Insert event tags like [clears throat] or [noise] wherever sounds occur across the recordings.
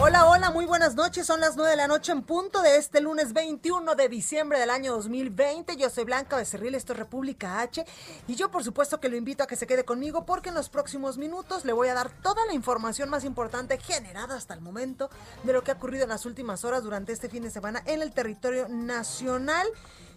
Hola, hola, muy buenas noches. Son las 9 de la noche en punto de este lunes 21 de diciembre del año 2020. Yo soy Blanca Becerril, esto es República H. Y yo, por supuesto, que lo invito a que se quede conmigo porque en los próximos minutos le voy a dar toda la información más importante generada hasta el momento de lo que ha ocurrido en las últimas horas durante este fin de semana en el territorio nacional.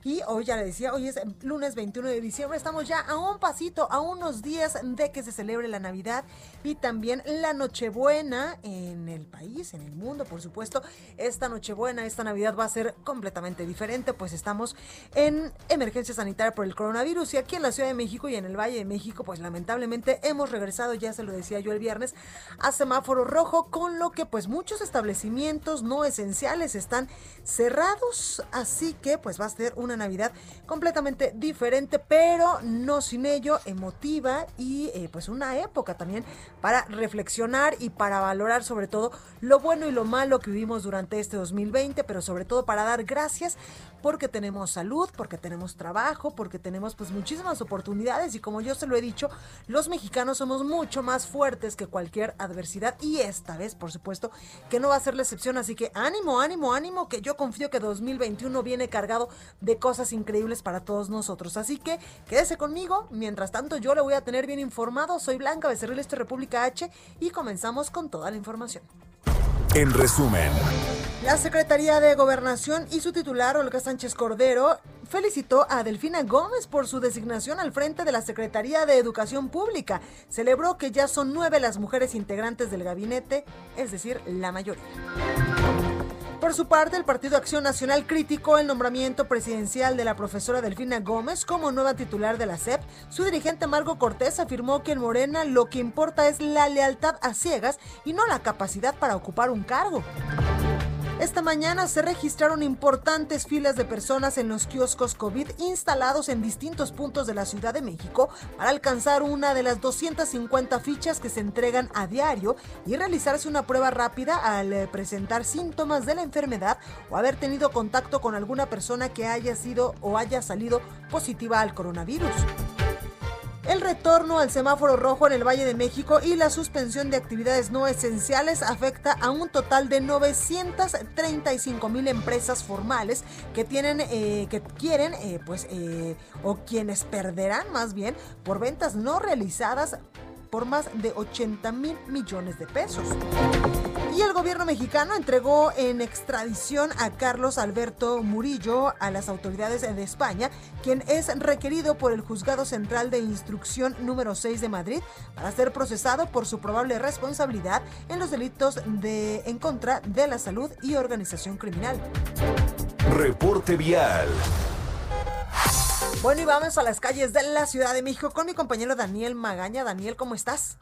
Y hoy ya le decía, hoy es lunes 21 de diciembre, estamos ya a un pasito, a unos días de que se celebre la Navidad y también la Nochebuena en el país, en el mundo, por supuesto. Esta Nochebuena, esta Navidad va a ser completamente diferente, pues estamos en emergencia sanitaria por el coronavirus y aquí en la Ciudad de México y en el Valle de México, pues lamentablemente hemos regresado, ya se lo decía yo el viernes, a semáforo rojo, con lo que pues muchos establecimientos no esenciales están cerrados, así que pues va a ser una Navidad completamente diferente, pero no sin ello emotiva y eh, pues una época también para reflexionar y para valorar sobre todo lo bueno y lo malo que vivimos durante este 2020, pero sobre todo para dar gracias porque tenemos salud, porque tenemos trabajo, porque tenemos pues muchísimas oportunidades. Y como yo se lo he dicho, los mexicanos somos mucho más fuertes que cualquier adversidad y esta vez por supuesto que no va a ser la excepción, así que ánimo, ánimo, ánimo, que yo confío que 2021 viene cargado de cosas increíbles para todos nosotros. Así que quédese conmigo. Mientras tanto, yo le voy a tener bien informado. Soy Blanca Becerril, esto República H y comenzamos con toda la información. En resumen, La Secretaría de Gobernación y su titular, Olga Sánchez Cordero, felicitó a Delfina Gómez por su designación al frente de la Secretaría de Educación Pública. Celebró que ya son nueve las mujeres integrantes del gabinete, es decir, la mayoría. Por su parte, el Partido Acción Nacional criticó el nombramiento presidencial de la profesora Delfina Gómez como nueva titular de la SEP. Su dirigente Margo Cortés afirmó que en Morena lo que importa es la lealtad a ciegas y no la capacidad para ocupar un cargo. Esta mañana se registraron importantes filas de personas en los kioscos COVID instalados en distintos puntos de la Ciudad de México para alcanzar una de las 250 fichas que se entregan a diario y realizarse una prueba rápida al eh, presentar síntomas de la enfermedad o haber tenido contacto con alguna persona que haya sido o haya salido positiva al coronavirus. El retorno al semáforo rojo en el Valle de México y la suspensión de actividades no esenciales afecta a un total de 935 mil empresas formales que tienen, eh, que quieren, eh, pues, eh, o quienes perderán más bien por ventas no realizadas por más de 80 mil millones de pesos. Y el gobierno mexicano entregó en extradición a Carlos Alberto Murillo a las autoridades de España, quien es requerido por el Juzgado Central de Instrucción número 6 de Madrid para ser procesado por su probable responsabilidad en los delitos de en contra de la salud y organización criminal. reporte vial. Bueno, y vamos a las calles de la Ciudad de México con mi compañero Daniel Magaña. Daniel, ¿cómo estás?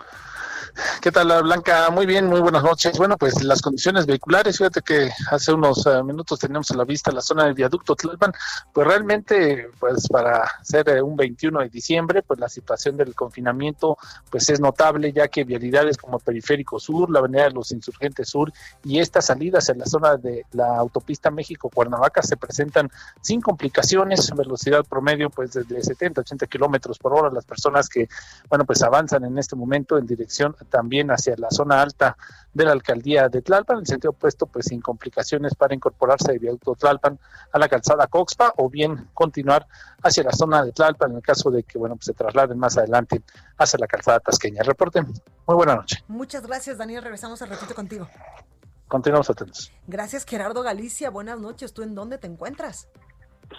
¿Qué tal, Blanca? Muy bien, muy buenas noches. Bueno, pues las condiciones vehiculares, fíjate que hace unos eh, minutos teníamos a la vista la zona del viaducto Tlalpan, pues realmente, pues para ser eh, un 21 de diciembre, pues la situación del confinamiento, pues es notable, ya que vialidades como Periférico Sur, la Avenida de los Insurgentes Sur y estas salidas en la zona de la autopista México-Cuernavaca se presentan sin complicaciones, velocidad promedio pues desde 70, 80 kilómetros por hora, las personas que, bueno, pues avanzan en este momento en dirección también hacia la zona alta de la alcaldía de Tlalpan, en el sentido opuesto, pues sin complicaciones para incorporarse de viaducto Tlalpan a la calzada Coxpa o bien continuar hacia la zona de Tlalpan en el caso de que, bueno, pues se trasladen más adelante hacia la calzada Tasqueña. Reporte, muy buena noche. Muchas gracias, Daniel. Regresamos al ratito contigo. Continuamos atentos. Gracias, Gerardo Galicia. Buenas noches. ¿Tú en dónde te encuentras?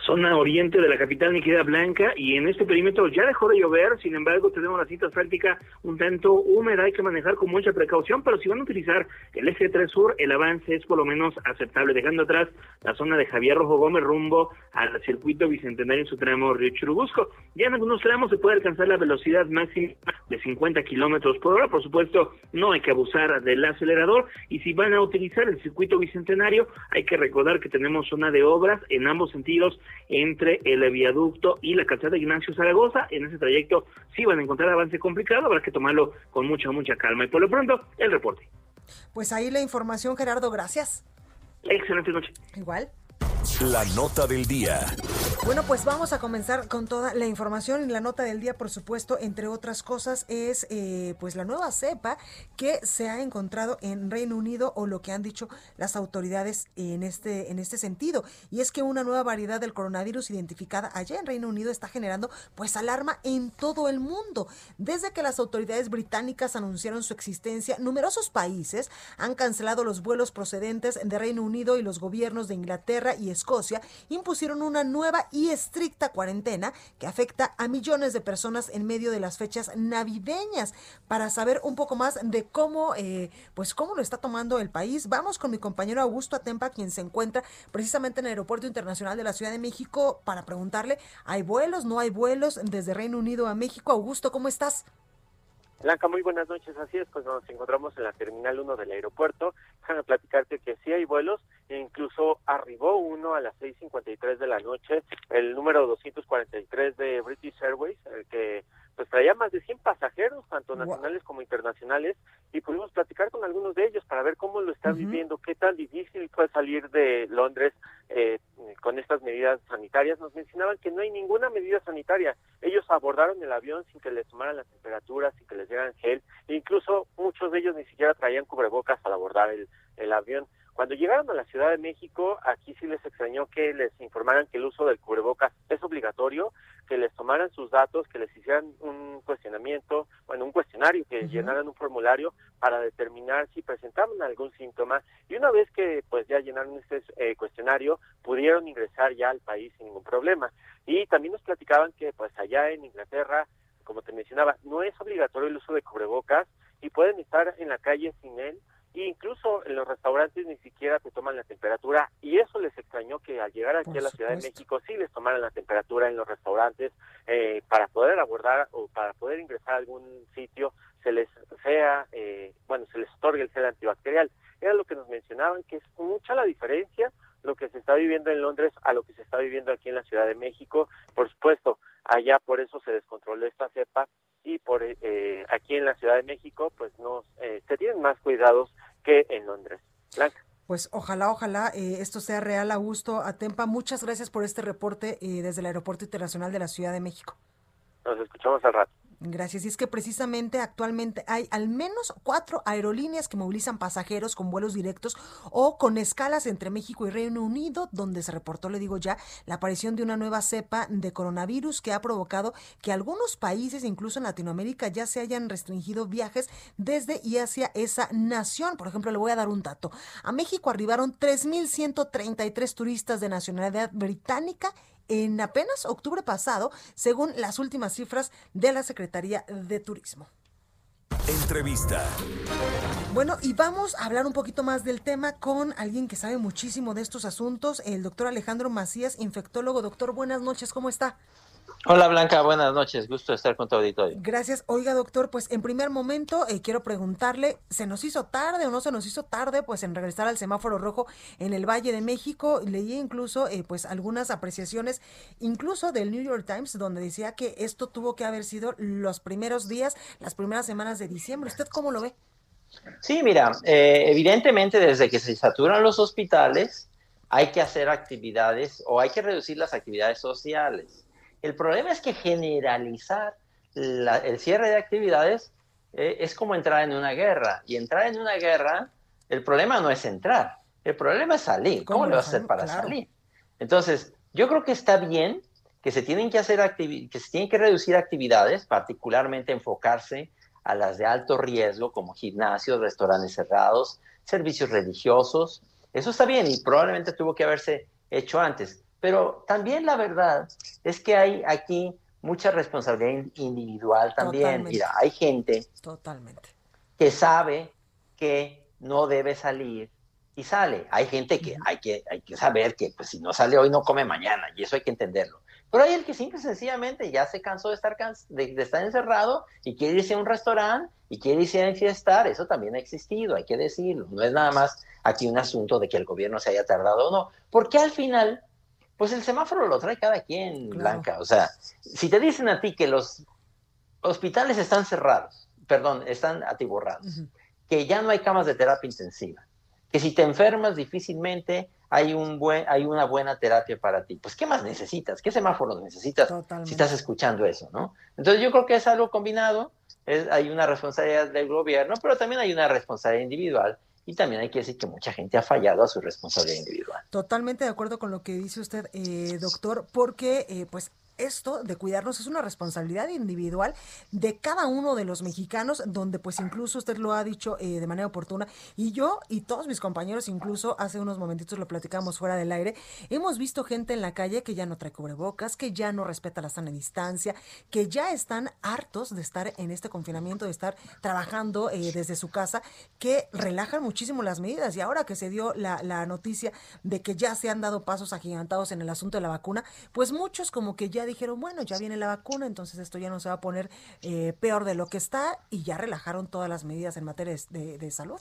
Zona oriente de la capital, mi querida Blanca, y en este perímetro ya dejó de llover, sin embargo tenemos la cita asfáltica un tanto húmeda, hay que manejar con mucha precaución, pero si van a utilizar el eje 3 sur, el avance es por lo menos aceptable, dejando atrás la zona de Javier Rojo Gómez rumbo al circuito bicentenario en su tramo Río Churubusco. Ya en algunos tramos se puede alcanzar la velocidad máxima de 50 kilómetros por hora, por supuesto no hay que abusar del acelerador, y si van a utilizar el circuito bicentenario, hay que recordar que tenemos zona de obras en ambos sentidos entre el viaducto y la calzada de Ignacio Zaragoza. En ese trayecto sí van a encontrar avance complicado, habrá que tomarlo con mucha, mucha calma. Y por lo pronto, el reporte. Pues ahí la información, Gerardo, gracias. Excelente noche. Igual. La nota del día. Bueno, pues vamos a comenzar con toda la información la nota del día, por supuesto, entre otras cosas, es eh, pues la nueva cepa que se ha encontrado en Reino Unido o lo que han dicho las autoridades en este en este sentido. Y es que una nueva variedad del coronavirus identificada allá en Reino Unido está generando pues alarma en todo el mundo. Desde que las autoridades británicas anunciaron su existencia, numerosos países han cancelado los vuelos procedentes de Reino Unido y los gobiernos de Inglaterra y Escocia impusieron una nueva y estricta cuarentena que afecta a millones de personas en medio de las fechas navideñas. Para saber un poco más de cómo, eh, pues cómo lo está tomando el país, vamos con mi compañero Augusto Atempa, quien se encuentra precisamente en el Aeropuerto Internacional de la Ciudad de México, para preguntarle, ¿hay vuelos? ¿No hay vuelos desde Reino Unido a México? Augusto, ¿cómo estás? Blanca, muy buenas noches. Así es, pues nos encontramos en la Terminal 1 del aeropuerto. Déjame platicarte que sí hay vuelos, e incluso arribó uno a las 6.53 de la noche, el número 243 de British Airways, el que pues traía más de 100 pasajeros, tanto nacionales como internacionales, y pudimos platicar con algunos de ellos para ver cómo lo están viviendo, qué tan difícil fue salir de Londres eh, con estas medidas sanitarias. Nos mencionaban que no hay ninguna medida sanitaria. Ellos abordaron el avión sin que les tomaran la temperatura, sin que les dieran gel, e incluso muchos de ellos ni siquiera traían cubrebocas al abordar el, el avión. Cuando llegaron a la Ciudad de México, aquí sí les extrañó que les informaran que el uso del cubrebocas es obligatorio, que les tomaran sus datos, que les hicieran un cuestionamiento, bueno, un cuestionario, que llenaran un formulario para determinar si presentaban algún síntoma y una vez que pues ya llenaron este eh, cuestionario, pudieron ingresar ya al país sin ningún problema. Y también nos platicaban que pues allá en Inglaterra, como te mencionaba, no es obligatorio el uso de cubrebocas y pueden estar en la calle sin él incluso en los restaurantes ni siquiera te toman la temperatura y eso les extrañó que al llegar aquí a la Ciudad de México sí les tomaran la temperatura en los restaurantes eh, para poder abordar o para poder ingresar a algún sitio se les sea, eh, bueno, se les otorgue el gel antibacterial. Era lo que nos mencionaban, que es mucha la diferencia lo que se está viviendo en Londres a lo que se está viviendo aquí en la Ciudad de México. Por supuesto, allá por eso se descontroló esta cepa y por eh, aquí en la Ciudad de México pues no eh, se tienen más cuidados que en Londres. Blanca. Pues ojalá, ojalá eh, esto sea real, Augusto Atempa. Muchas gracias por este reporte desde el Aeropuerto Internacional de la Ciudad de México. Nos escuchamos al rato. Gracias. Y es que precisamente actualmente hay al menos cuatro aerolíneas que movilizan pasajeros con vuelos directos o con escalas entre México y Reino Unido, donde se reportó, le digo ya, la aparición de una nueva cepa de coronavirus que ha provocado que algunos países, incluso en Latinoamérica, ya se hayan restringido viajes desde y hacia esa nación. Por ejemplo, le voy a dar un dato. A México arribaron 3.133 turistas de nacionalidad británica en apenas octubre pasado, según las últimas cifras de la Secretaría de Turismo. Entrevista. Bueno, y vamos a hablar un poquito más del tema con alguien que sabe muchísimo de estos asuntos, el doctor Alejandro Macías, infectólogo. Doctor, buenas noches, ¿cómo está? Hola Blanca, buenas noches, gusto de estar con tu auditorio. Gracias. Oiga doctor, pues en primer momento eh, quiero preguntarle, ¿se nos hizo tarde o no se nos hizo tarde pues en regresar al semáforo rojo en el Valle de México? Leí incluso eh, pues algunas apreciaciones, incluso del New York Times, donde decía que esto tuvo que haber sido los primeros días, las primeras semanas de diciembre. ¿Usted cómo lo ve? Sí, mira, eh, evidentemente desde que se saturan los hospitales hay que hacer actividades o hay que reducir las actividades sociales el problema es que generalizar el cierre de actividades eh, es como entrar en una guerra. Y entrar en una guerra, el problema no es entrar, el problema es salir. ¿Cómo, le vas a hacer para salir? Entonces, yo creo que está bien que se tienen que hacer que se tienen que reducir actividades, particularmente enfocarse a las de alto riesgo como gimnasios, restaurantes cerrados, servicios religiosos. Eso está bien y probablemente tuvo que haberse hecho antes Pero también la verdad es que hay aquí mucha responsabilidad individual también. Mira, hay gente Totalmente. que sabe que no debe salir y sale. Hay gente que hay que, hay que saber que pues, si no sale hoy no come mañana y eso hay que entenderlo. Pero hay el que simple y sencillamente ya se cansó de estar, de, estar encerrado y quiere irse a un restaurante y quiere irse a enfiestar. Eso también ha existido, hay que decirlo. No es nada más aquí un asunto de que el gobierno se haya tardado o no. Porque al final pues el semáforo lo trae cada quien, Blanca. O sea, si te dicen a ti que los hospitales están cerrados, perdón, están atiborrados, que ya no hay camas de terapia intensiva, que si te enfermas difícilmente hay, un buen, hay una buena terapia para ti, pues ¿qué más necesitas? ¿Qué semáforo necesitas si estás escuchando eso, no? Entonces yo creo que es algo combinado, hay una responsabilidad del gobierno, pero también hay una responsabilidad individual y también hay que decir que mucha gente ha fallado a su responsabilidad individual. Totalmente de acuerdo con lo que dice usted, eh, doctor, porque eh, pues esto de cuidarnos es una responsabilidad individual de cada uno de los mexicanos, donde pues incluso usted lo ha dicho eh, de manera oportuna, y yo y todos mis compañeros, incluso hace unos momentitos lo platicamos fuera del aire, hemos visto gente en la calle que ya no trae cubrebocas, que ya no respeta la sana distancia, que ya están hartos de estar en este confinamiento, de estar trabajando eh, desde su casa, que relajan muchísimo las medidas. Y ahora que se dio la, la noticia de que ya se han dado pasos agigantados en el asunto de la vacuna, pues muchos como que ya dijeron, bueno, ya viene la vacuna, entonces esto ya no se va a poner eh, peor de lo que está y ya relajaron todas las medidas en materia de, salud.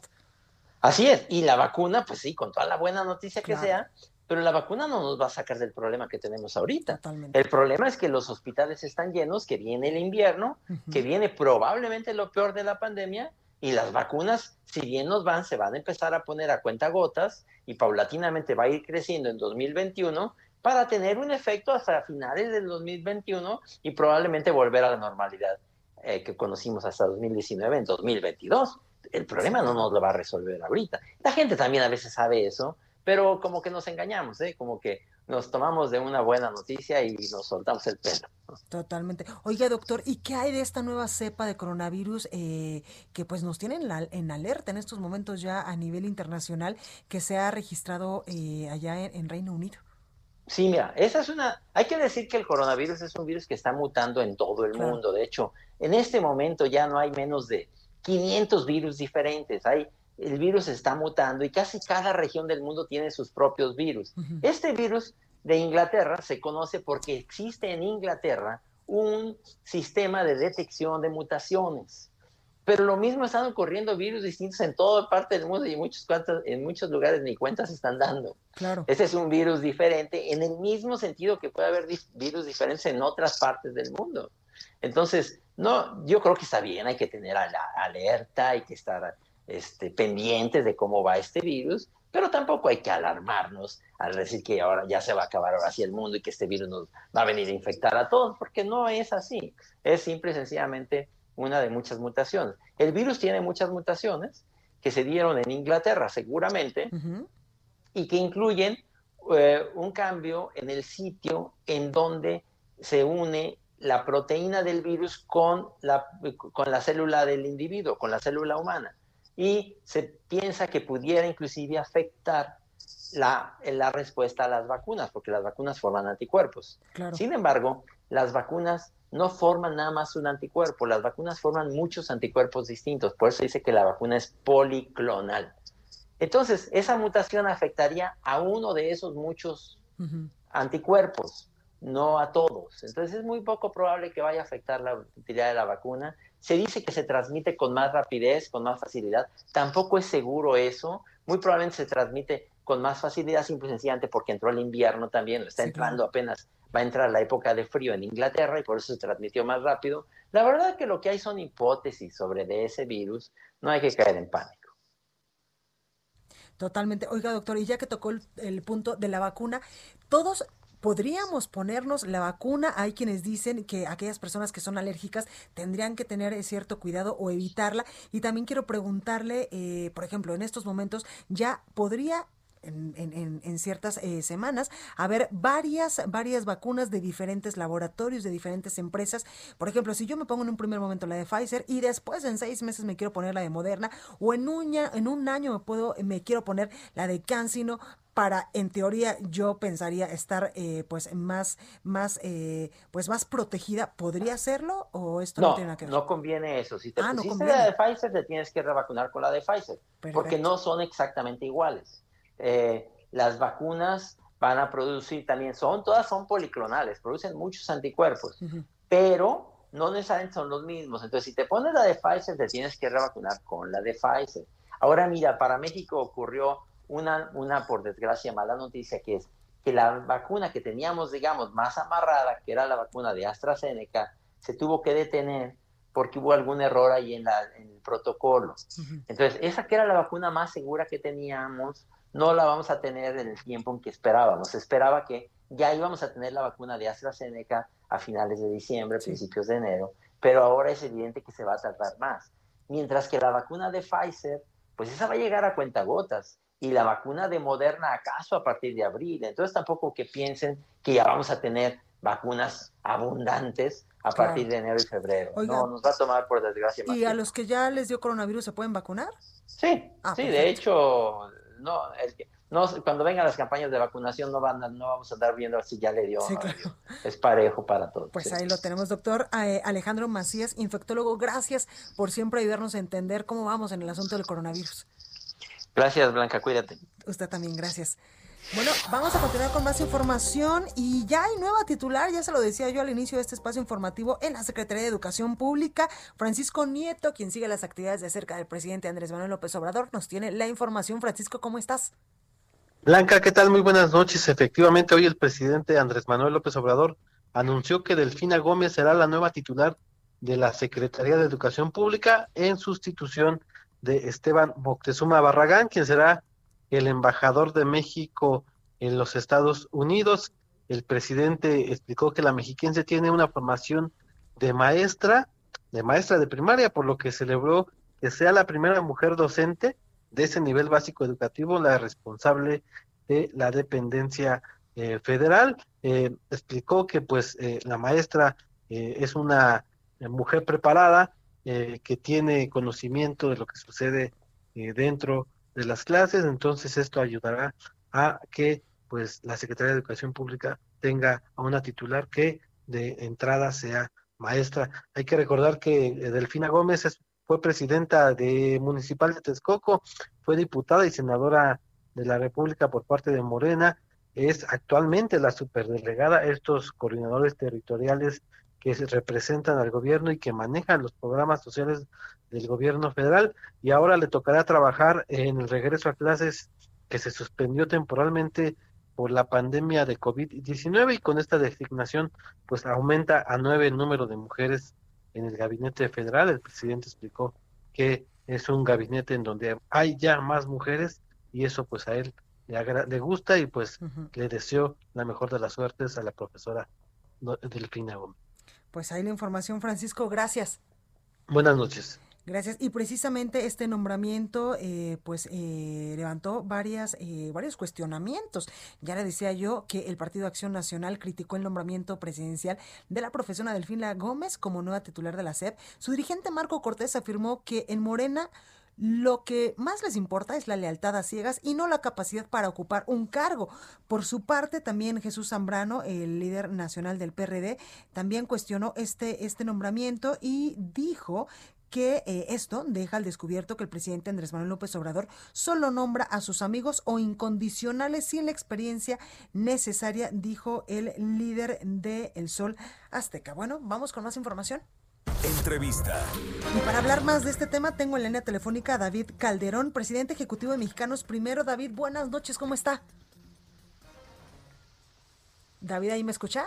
Así es, y la vacuna, pues sí, con toda la buena noticia que sea, pero la vacuna no nos va a sacar del problema que tenemos ahorita. El problema es que los hospitales están llenos, que viene el invierno, que viene probablemente lo peor de la pandemia, y las vacunas, si bien nos van, se van a empezar a poner a cuenta gotas y paulatinamente va a ir creciendo en 2021, para tener un efecto hasta finales del 2021 y probablemente volver a la normalidad eh, que conocimos hasta 2019 en 2022. El problema no nos lo va a resolver ahorita. La gente también a veces sabe eso, pero como que nos engañamos, ¿eh? como que nos tomamos de una buena noticia y nos soltamos el pelo. Totalmente. Oiga, doctor, ¿y qué hay de esta nueva cepa de coronavirus eh, que pues nos tienen en alerta en estos momentos ya a nivel internacional que se ha registrado eh, allá en Reino Unido? Sí, mira, esa es una. Hay que decir que el coronavirus es un virus que está mutando en todo el mundo. De hecho, en este momento ya no hay menos de 500 virus diferentes. Hay, el virus está mutando y casi cada región del mundo tiene sus propios virus. Este virus de Inglaterra se conoce porque existe en Inglaterra un sistema de detección de mutaciones. Pero lo mismo están ocurriendo virus distintos en toda parte del mundo y en muchos, en muchos lugares ni cuentas están dando. Claro. Ese es un virus diferente en el mismo sentido que puede haber virus diferentes en otras partes del mundo. Entonces, no, yo creo que está bien, hay que tener alerta, hay que estar este, pendientes de cómo va este virus, pero tampoco hay que alarmarnos al decir que ahora ya se va a acabar ahora sí el mundo y que este virus nos va a venir a infectar a todos, porque no es así. Es simple y sencillamente una de muchas mutaciones. El virus tiene muchas mutaciones que se dieron en Inglaterra seguramente y que incluyen eh, un cambio en el sitio en donde se une la proteína del virus con la, con la célula del individuo, con la célula humana. Y se piensa que pudiera inclusive afectar la, la respuesta a las vacunas, porque las vacunas forman anticuerpos. Sin embargo, las vacunas no forman nada más un anticuerpo, las vacunas forman muchos anticuerpos distintos, por eso dice que la vacuna es policlonal. Entonces, esa mutación afectaría a uno de esos muchos anticuerpos, no a todos. Entonces, es muy poco probable que vaya a afectar la utilidad de la vacuna. Se dice que se transmite con más rapidez, con más facilidad. Tampoco es seguro eso. Muy probablemente se transmite con más facilidad, simple y sencillamente porque entró el invierno también, está entrando apenas va a entrar la época de frío en Inglaterra y por eso se transmitió más rápido. La verdad es que lo que hay son hipótesis sobre de ese virus, no hay que caer en pánico. Totalmente. Oiga, doctor, y ya que tocó el, punto de la vacuna, todos podríamos ponernos la vacuna. Hay quienes dicen que aquellas personas que son alérgicas tendrían que tener cierto cuidado o evitarla. Y también quiero preguntarle, eh, por ejemplo, en estos momentos, ¿ya podría en, ciertas eh, semanas a ver varias, varias vacunas de diferentes laboratorios, de diferentes empresas. Por ejemplo, si yo me pongo en un primer momento la de Pfizer y después en seis meses me quiero poner la de Moderna o en un, en un año me, puedo, me quiero poner la de CanSino, para, en teoría, yo pensaría estar eh, pues más, más, eh, pues más protegida, ¿podría hacerlo o esto no, tiene nada que ver? No conviene eso. Si te ah, pusiste la de Pfizer, te tienes que revacunar con la de Pfizer, porque no son exactamente iguales. Eh, las vacunas van a producir también, son, todas son policlonales, producen muchos anticuerpos, pero no necesariamente son los mismos. Entonces, si te pones la de Pfizer, te tienes que revacunar con la de Pfizer. Ahora, mira, para México ocurrió una, una, por desgracia, mala noticia, que es que la vacuna que teníamos, digamos, más amarrada, que era la vacuna de AstraZeneca, se tuvo que detener porque hubo algún error ahí en, la, en el protocolo. Entonces, esa que era la vacuna más segura que teníamos, no la vamos a tener en el tiempo en que esperábamos. Se esperaba que ya íbamos a tener la vacuna de AstraZeneca a finales de diciembre, principios de enero, pero ahora es evidente que se va a tardar más. Mientras que la vacuna de Pfizer, pues esa va a llegar a cuentagotas y la vacuna de Moderna acaso a partir de abril. Entonces tampoco que piensen que ya vamos a tener vacunas abundantes a partir de enero y febrero. no, nos va a tomar por desgracia. ¿Y a los que ya les dio coronavirus se pueden vacunar? Sí, ah, sí, de hecho, no, no, cuando vengan las campañas de vacunación no van no vamos a andar viendo si ya le dio. Es parejo para todos. Pues ahí lo tenemos, doctor eh, Alejandro Macías, infectólogo. Gracias por siempre ayudarnos a entender cómo vamos en el asunto del coronavirus. Gracias, Blanca, cuídate. Usted también, gracias. Bueno, vamos a continuar con más información y ya hay nueva titular, ya se lo decía yo al inicio de este espacio informativo en la Secretaría de Educación Pública. Francisco Nieto, quien sigue las actividades de cerca del presidente Andrés Manuel López Obrador, nos tiene la información. Francisco, ¿cómo estás? Blanca, ¿qué tal? Muy buenas noches. Efectivamente, hoy el presidente Andrés Manuel López Obrador anunció que Delfina Gómez será la nueva titular de la Secretaría de Educación Pública en sustitución de Esteban Moctezuma Barragán, quien será el embajador de México en los Estados Unidos. El presidente explicó que la mexiquense tiene una formación de maestra, de maestra de primaria, por lo que celebró que sea la primera mujer docente de ese nivel básico educativo, la responsable de la dependencia eh, federal. Eh, explicó que pues eh, la maestra es una mujer preparada, que tiene conocimiento de lo que sucede dentro de las clases, entonces esto ayudará a que pues la Secretaría de Educación Pública tenga a una titular que de entrada sea maestra. Hay que recordar que eh, Delfina Gómez fue presidenta de Municipal de Texcoco, fue diputada y senadora de la República por parte de Morena, es actualmente la superdelegada, estos coordinadores territoriales que representan al gobierno y que manejan los programas sociales del gobierno federal y ahora le tocará trabajar en el regreso a clases que se suspendió temporalmente por la pandemia de COVID-19 y con esta designación pues aumenta a nueve el número de mujeres en el gabinete federal. El presidente explicó que es un gabinete en donde hay ya más mujeres y eso pues a él le, le gusta y pues le deseo la mejor de las suertes a la profesora Delfina Gómez. Pues ahí la información, Francisco, gracias. Buenas noches. Gracias. Y precisamente este nombramiento, eh, pues, eh, levantó varias, eh, varios cuestionamientos. Ya le decía yo que el Partido Acción Nacional criticó el nombramiento presidencial de la profesora Delfina Gómez como nueva titular de la SEP. Su dirigente Marco Cortés afirmó que en Morena lo que más les importa es la lealtad a ciegas y no la capacidad para ocupar un cargo. Por su parte, también Jesús Zambrano, el líder nacional del PRD, también cuestionó este, este nombramiento y dijo que eh, esto deja al descubierto que el presidente Andrés Manuel López Obrador solo nombra a sus amigos o incondicionales sin la experiencia necesaria, dijo el líder de El Sol Azteca. Bueno, vamos con más información. Entrevista. Y para hablar más de este tema, tengo en línea telefónica a David Calderón, presidente ejecutivo de Mexicanos Primero. David, buenas noches, ¿cómo está? David, ¿ahí me escucha?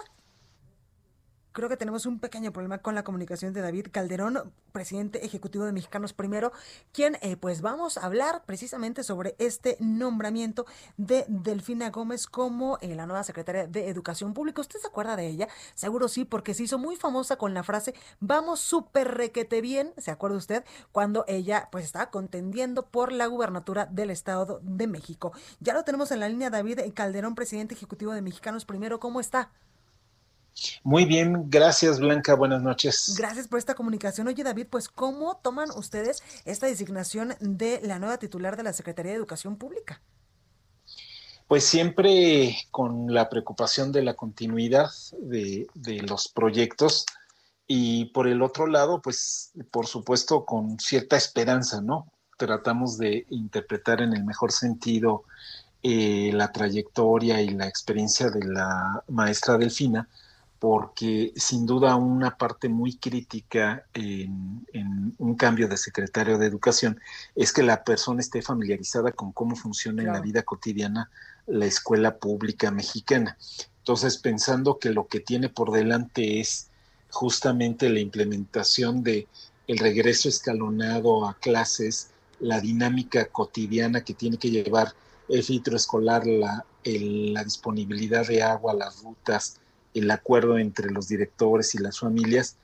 Creo que tenemos un pequeño problema con la comunicación de David Calderón, presidente ejecutivo de Mexicanos Primero, quien eh, pues vamos a hablar precisamente sobre este nombramiento de Delfina Gómez como eh, la nueva secretaria de Educación Pública. ¿Usted se acuerda de ella? Seguro sí, porque se hizo muy famosa con la frase vamos súper requete bien, ¿se acuerda usted? Cuando ella pues estaba contendiendo por la gubernatura del Estado de México. Ya lo tenemos en la línea David Calderón, presidente ejecutivo de Mexicanos Primero. ¿Cómo está? Muy bien, gracias Blanca, buenas noches. Gracias por esta comunicación. Oye David, pues ¿cómo toman ustedes esta designación de la nueva titular de la Secretaría de Educación Pública? Pues siempre con la preocupación de la continuidad de, los proyectos y por el otro lado, pues por supuesto con cierta esperanza, ¿no? Tratamos de interpretar en el mejor sentido eh, la trayectoria y la experiencia de la maestra Delfina, porque sin duda una parte muy crítica en, un cambio de secretario de educación es que la persona esté familiarizada con cómo funciona en la vida cotidiana la escuela pública mexicana. Entonces, pensando que lo que tiene por delante es justamente la implementación de el regreso escalonado a clases, la dinámica cotidiana que tiene que llevar el filtro escolar, la, la disponibilidad de agua, las rutas, el acuerdo entre los directores y las familias,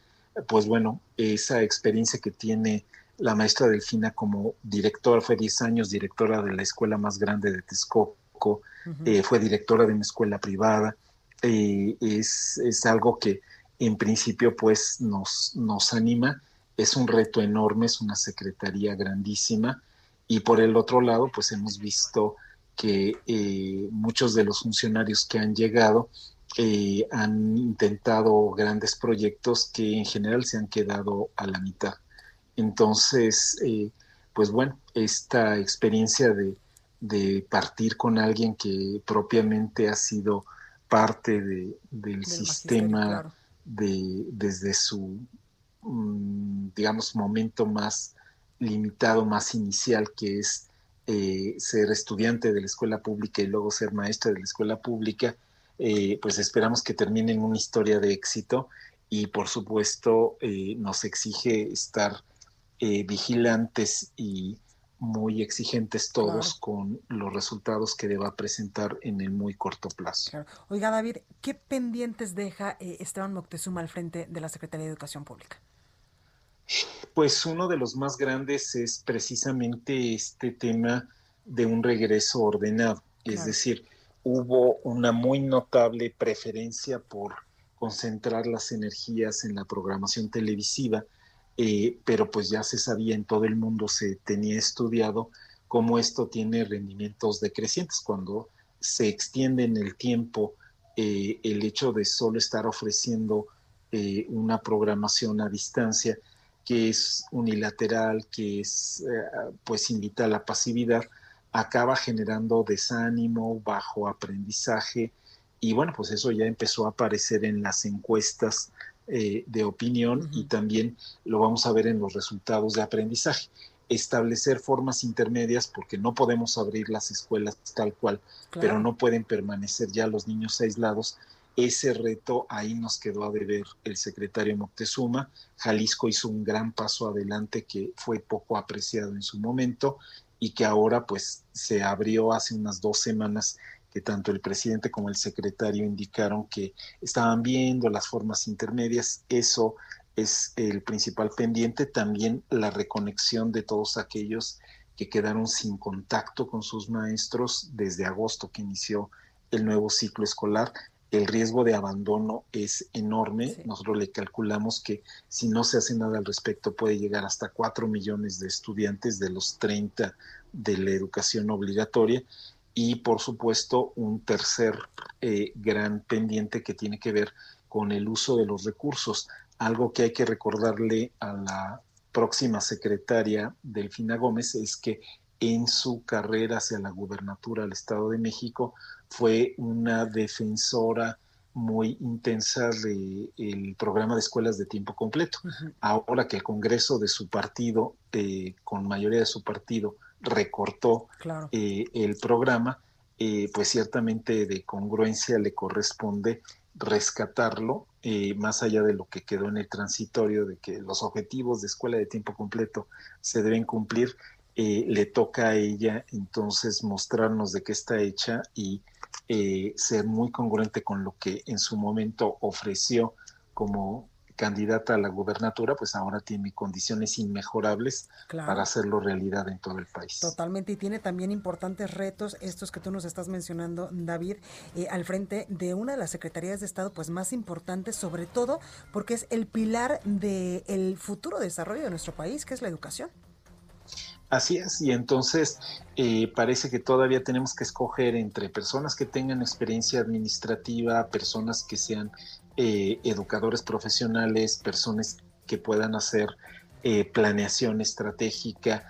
pues bueno, esa experiencia que tiene la maestra Delfina como directora, fue 10 años directora de la escuela más grande de Texcoco, eh, fue directora de una escuela privada, eh, es, es, algo que en principio pues nos, nos anima, es un reto enorme, es una secretaría grandísima y por el otro lado pues hemos visto que eh, muchos de los funcionarios que han llegado eh, han intentado grandes proyectos que en general se han quedado a la mitad. Entonces, eh, pues bueno, esta experiencia de, partir con alguien que propiamente ha sido parte del, sistema de, desde su, mm, digamos, momento más limitado, más inicial, que es eh, ser estudiante de la escuela pública y luego ser maestra de la escuela pública, eh, pues esperamos que termine en una historia de éxito y por supuesto eh, nos exige estar eh, vigilantes y muy exigentes todos con los resultados que deba presentar en el muy corto plazo. Oiga, David, ¿qué pendientes deja Esteban Moctezuma al frente de la Secretaría de Educación Pública? Pues uno de los más grandes es precisamente este tema de un regreso ordenado, es decir, hubo una muy notable preferencia por concentrar las energías en la programación televisiva, eh, pero pues ya se sabía en todo el mundo, se tenía estudiado cómo esto tiene rendimientos decrecientes cuando se extiende en el tiempo eh, el hecho de solo estar ofreciendo eh, una programación a distancia que es unilateral, que es pues invita a la pasividad, acaba generando desánimo, bajo aprendizaje y bueno, pues eso ya empezó a aparecer en las encuestas eh, de opinión y también lo vamos a ver en los resultados de aprendizaje. Establecer formas intermedias porque no podemos abrir las escuelas tal cual, pero no pueden permanecer ya los niños aislados. Ese reto ahí nos quedó a deber el secretario Moctezuma. Jalisco hizo un gran paso adelante que fue poco apreciado en su momento y que ahora pues se abrió hace unas dos semanas que tanto el presidente como el secretario indicaron que estaban viendo las formas intermedias. Eso es el principal pendiente. También la reconexión de todos aquellos que quedaron sin contacto con sus maestros desde agosto que inició el nuevo ciclo escolar el riesgo de abandono es enorme. Nosotros le calculamos que si no se hace nada al respecto puede llegar hasta 4 millones de estudiantes de los 30 de la educación obligatoria. Y por supuesto un tercer eh, gran pendiente que tiene que ver con el uso de los recursos. Algo que hay que recordarle a la próxima secretaria Delfina Gómez es que en su carrera hacia la gubernatura del Estado de México fue una defensora muy intensa del programa de escuelas de tiempo completo. Ahora que el Congreso de su partido, eh, con mayoría de su partido, recortó eh, el programa, eh, pues ciertamente de congruencia le corresponde rescatarlo, más allá de lo que quedó en el transitorio, de que los objetivos de escuela de tiempo completo se deben cumplir, le toca a ella entonces mostrarnos de qué está hecha y eh, ser muy congruente con lo que en su momento ofreció como candidata a la gubernatura, pues ahora tiene condiciones inmejorables para hacerlo realidad en todo el país. Totalmente, y tiene también importantes retos, estos que tú nos estás mencionando, David, eh, al frente de una de las secretarías de Estado pues más importantes, sobre todo porque es el pilar del el futuro desarrollo de nuestro país, que es la educación. Así es, y entonces eh, parece que todavía tenemos que escoger entre personas que tengan experiencia administrativa, personas que sean eh, educadores profesionales, personas que puedan hacer eh, planeación estratégica.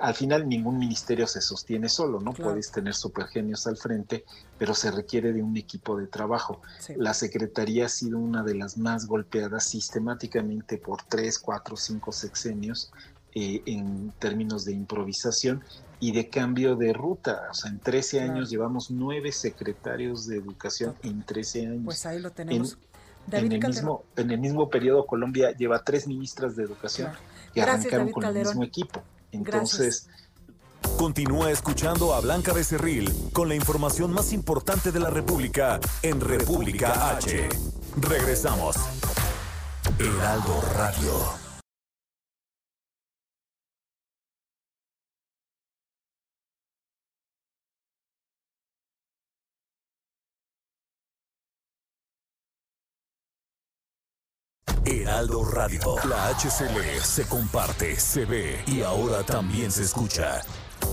al final ningún ministerio se sostiene solo, ¿no? Puedes tener supergenios al frente, pero se requiere de un equipo de trabajo. La Secretaría ha sido una de las más golpeadas sistemáticamente por tres, cuatro, cinco sexenios eh, en términos de improvisación y de cambio de ruta. O sea, en 13 años llevamos nueve secretarios de educación en 13 años. Pues ahí lo tenemos. En, el, mismo, en el mismo periodo Colombia lleva tres ministras de educación que arrancaron con el mismo equipo. Entonces... Continúa escuchando a Blanca Becerril con la información más importante de la República en República H. Regresamos. Heraldo Radio. Heraldo Radio. La HCL se comparte, se ve y ahora también se escucha.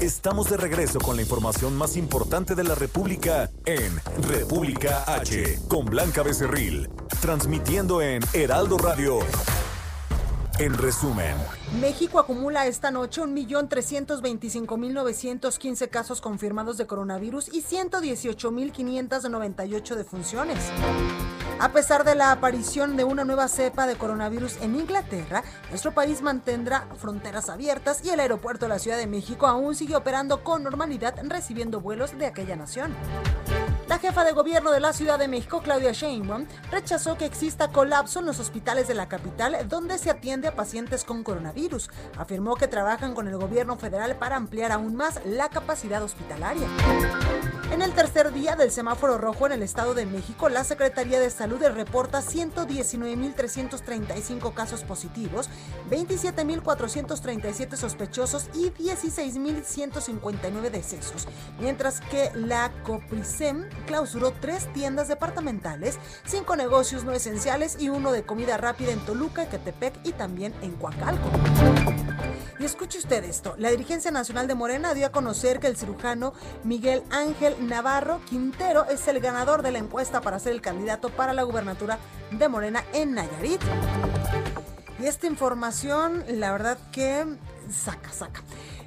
Estamos de regreso con la información más importante de la República en República H, con Blanca Becerril, transmitiendo en Heraldo Radio. En resumen, México acumula esta noche 1.325.915 casos confirmados de coronavirus y 118.598 defunciones. A pesar de la aparición de una nueva cepa de coronavirus en Inglaterra, nuestro país mantendrá fronteras abiertas y el aeropuerto de la Ciudad de México aún sigue operando con normalidad recibiendo vuelos de aquella nación. La jefa de gobierno de la Ciudad de México, Claudia Sheinbaum, rechazó que exista colapso en los hospitales de la capital donde se atiende a pacientes con coronavirus. Afirmó que trabajan con el gobierno federal para ampliar aún más la capacidad hospitalaria. En el tercer día del semáforo rojo en el Estado de México, la Secretaría de Salud reporta 119.335 casos positivos, 27.437 sospechosos y 16.159 decesos, mientras que la COPRISEM clausuró tres tiendas departamentales, cinco negocios no esenciales y uno de comida rápida en Toluca, Catepec y también en Coacalco. Y escuche usted esto, la dirigencia nacional de Morena dio a conocer que el cirujano Miguel Ángel Navarro Quintero es el ganador de la encuesta para ser el candidato para la gubernatura de Morena en Nayarit. Y esta información, la verdad que saca, saca.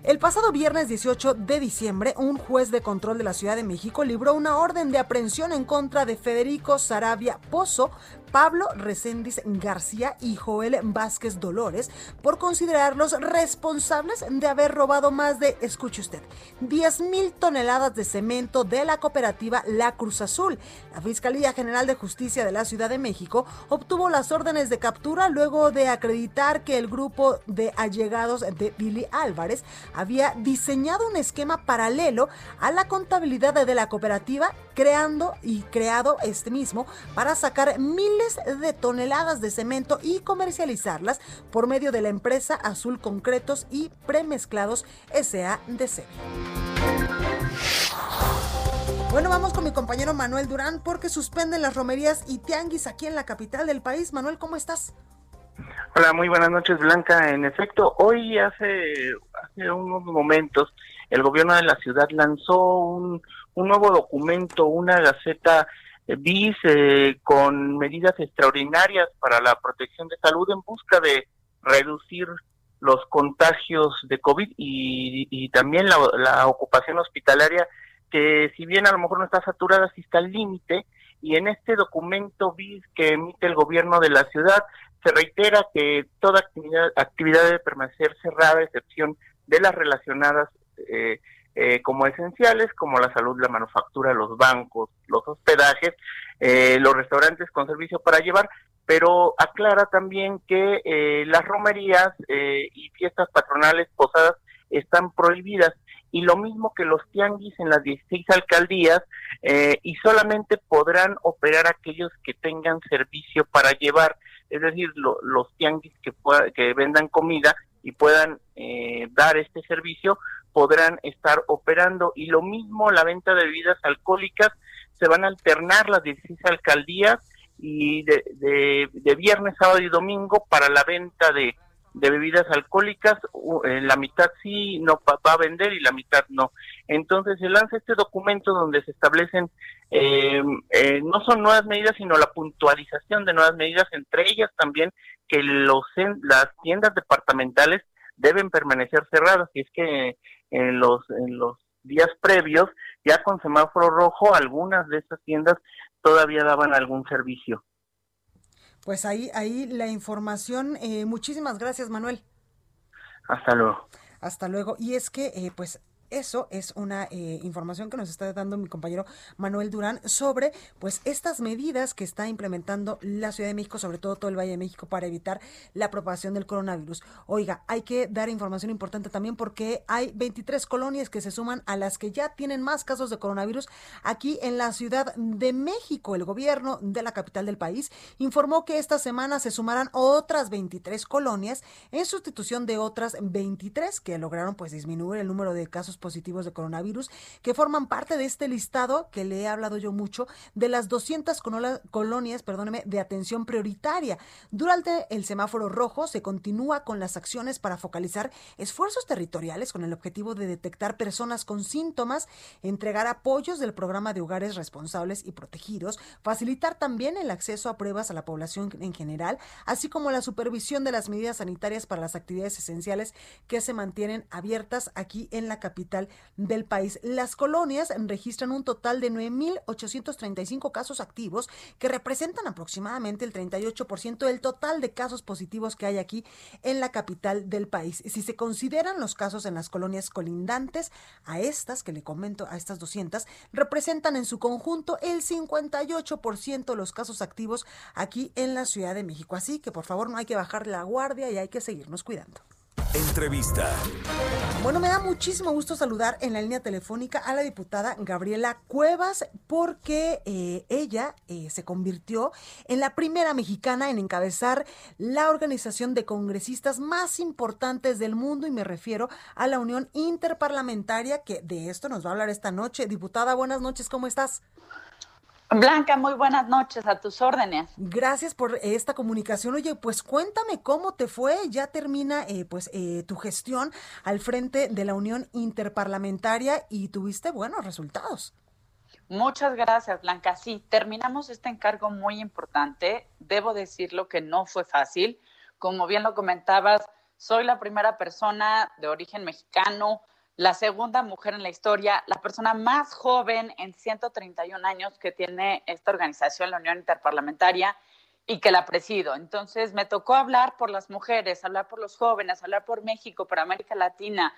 El pasado viernes 18 de diciembre, un juez de control de la Ciudad de México libró una orden de aprehensión en contra de Federico Sarabia Pozo, Pablo Recendis García y Joel Vázquez Dolores por considerarlos responsables de haber robado más de, escuche usted, 10 mil toneladas de cemento de la cooperativa La Cruz Azul. La Fiscalía General de Justicia de la Ciudad de México obtuvo las órdenes de captura luego de acreditar que el grupo de allegados de Billy Álvarez había diseñado un esquema paralelo a la contabilidad de la cooperativa, creando y creado este mismo para sacar miles de toneladas de cemento y comercializarlas por medio de la empresa Azul Concretos y Premezclados SADC. Bueno, vamos con mi compañero Manuel Durán porque suspenden las romerías y tianguis aquí en la capital del país. Manuel, ¿cómo estás? Hola, muy buenas noches, Blanca. En efecto, hoy hace, hace unos momentos el gobierno de la ciudad lanzó un, un nuevo documento, una gaceta BIS eh, con medidas extraordinarias para la protección de salud en busca de reducir los contagios de COVID y, también la, ocupación hospitalaria, que si bien a lo mejor no está saturada, sí está al límite. Y en este documento BIS que emite el gobierno de la ciudad, se reitera que toda actividad, actividad debe permanecer cerrada, a excepción de las relacionadas eh, eh, como esenciales, como la salud, la manufactura, los bancos, los hospedajes, eh, los restaurantes con servicio para llevar, pero aclara también que eh, las romerías y fiestas patronales, posadas, están prohibidas. Y lo mismo que los tianguis en las 16 alcaldías y solamente podrán operar aquellos que tengan servicio para llevar, es decir, los tianguis que, que vendan comida y puedan dar este servicio podrán estar operando y lo mismo la venta de bebidas alcohólicas se van a alternar las 16 alcaldías y de, de, viernes, sábado y domingo para la venta de de bebidas alcohólicas, la mitad sí no va a vender y la mitad no. Entonces se lanza este documento donde se establecen, eh, eh, no son nuevas medidas, sino la puntualización de nuevas medidas, entre ellas también que los las tiendas departamentales deben permanecer cerradas. Y es que en los, en los días previos, ya con semáforo rojo, algunas de esas tiendas todavía daban algún servicio. Pues ahí, ahí la información. Eh, muchísimas gracias, Manuel. Hasta luego. Hasta luego. Y es que, eh, pues, eso es una eh, información que nos está dando mi compañero Manuel Durán sobre pues estas medidas que está implementando la Ciudad de México, sobre todo todo el Valle de México, para evitar la propagación del coronavirus. Oiga, hay que dar información importante también porque hay 23 colonias que se suman a las que ya tienen más casos de coronavirus aquí en la Ciudad de México. El gobierno de la capital del país informó que esta semana se sumarán otras 23 colonias en sustitución de otras 23 que lograron pues disminuir el número de casos positivos de coronavirus que forman parte de este listado que le he hablado yo mucho de las 200 colonias, perdóneme, de atención prioritaria. Durante el semáforo rojo se continúa con las acciones para focalizar esfuerzos territoriales con el objetivo de detectar personas con síntomas, entregar apoyos del programa de hogares responsables y protegidos, facilitar también el acceso a pruebas a la población en general, así como la supervisión de las medidas sanitarias para las actividades esenciales que se mantienen abiertas aquí en la capital del país. Las colonias registran un total de 9.835 casos activos, que representan aproximadamente el 38% del total de casos positivos que hay aquí en la capital del país. Si se consideran los casos en las colonias colindantes a estas, que le comento, a estas 200, representan en su conjunto el 58% de los casos activos aquí en la Ciudad de México. Así que por favor no hay que bajar la guardia y hay que seguirnos cuidando. Entrevista. Bueno, me da muchísimo gusto saludar en la línea telefónica a la diputada Gabriela Cuevas porque eh, ella eh, se convirtió en la primera mexicana en encabezar la organización de congresistas más importantes del mundo y me refiero a la Unión Interparlamentaria que de esto nos va a hablar esta noche. Diputada, buenas noches, ¿cómo estás? Blanca, muy buenas noches, a tus órdenes. Gracias por esta comunicación. Oye, pues cuéntame cómo te fue. Ya termina eh, pues eh, tu gestión al frente de la Unión Interparlamentaria y tuviste buenos resultados. Muchas gracias, Blanca. Sí, terminamos este encargo muy importante. Debo decirlo que no fue fácil. Como bien lo comentabas, soy la primera persona de origen mexicano la segunda mujer en la historia, la persona más joven en 131 años que tiene esta organización, la Unión Interparlamentaria, y que la presido. Entonces me tocó hablar por las mujeres, hablar por los jóvenes, hablar por México, por América Latina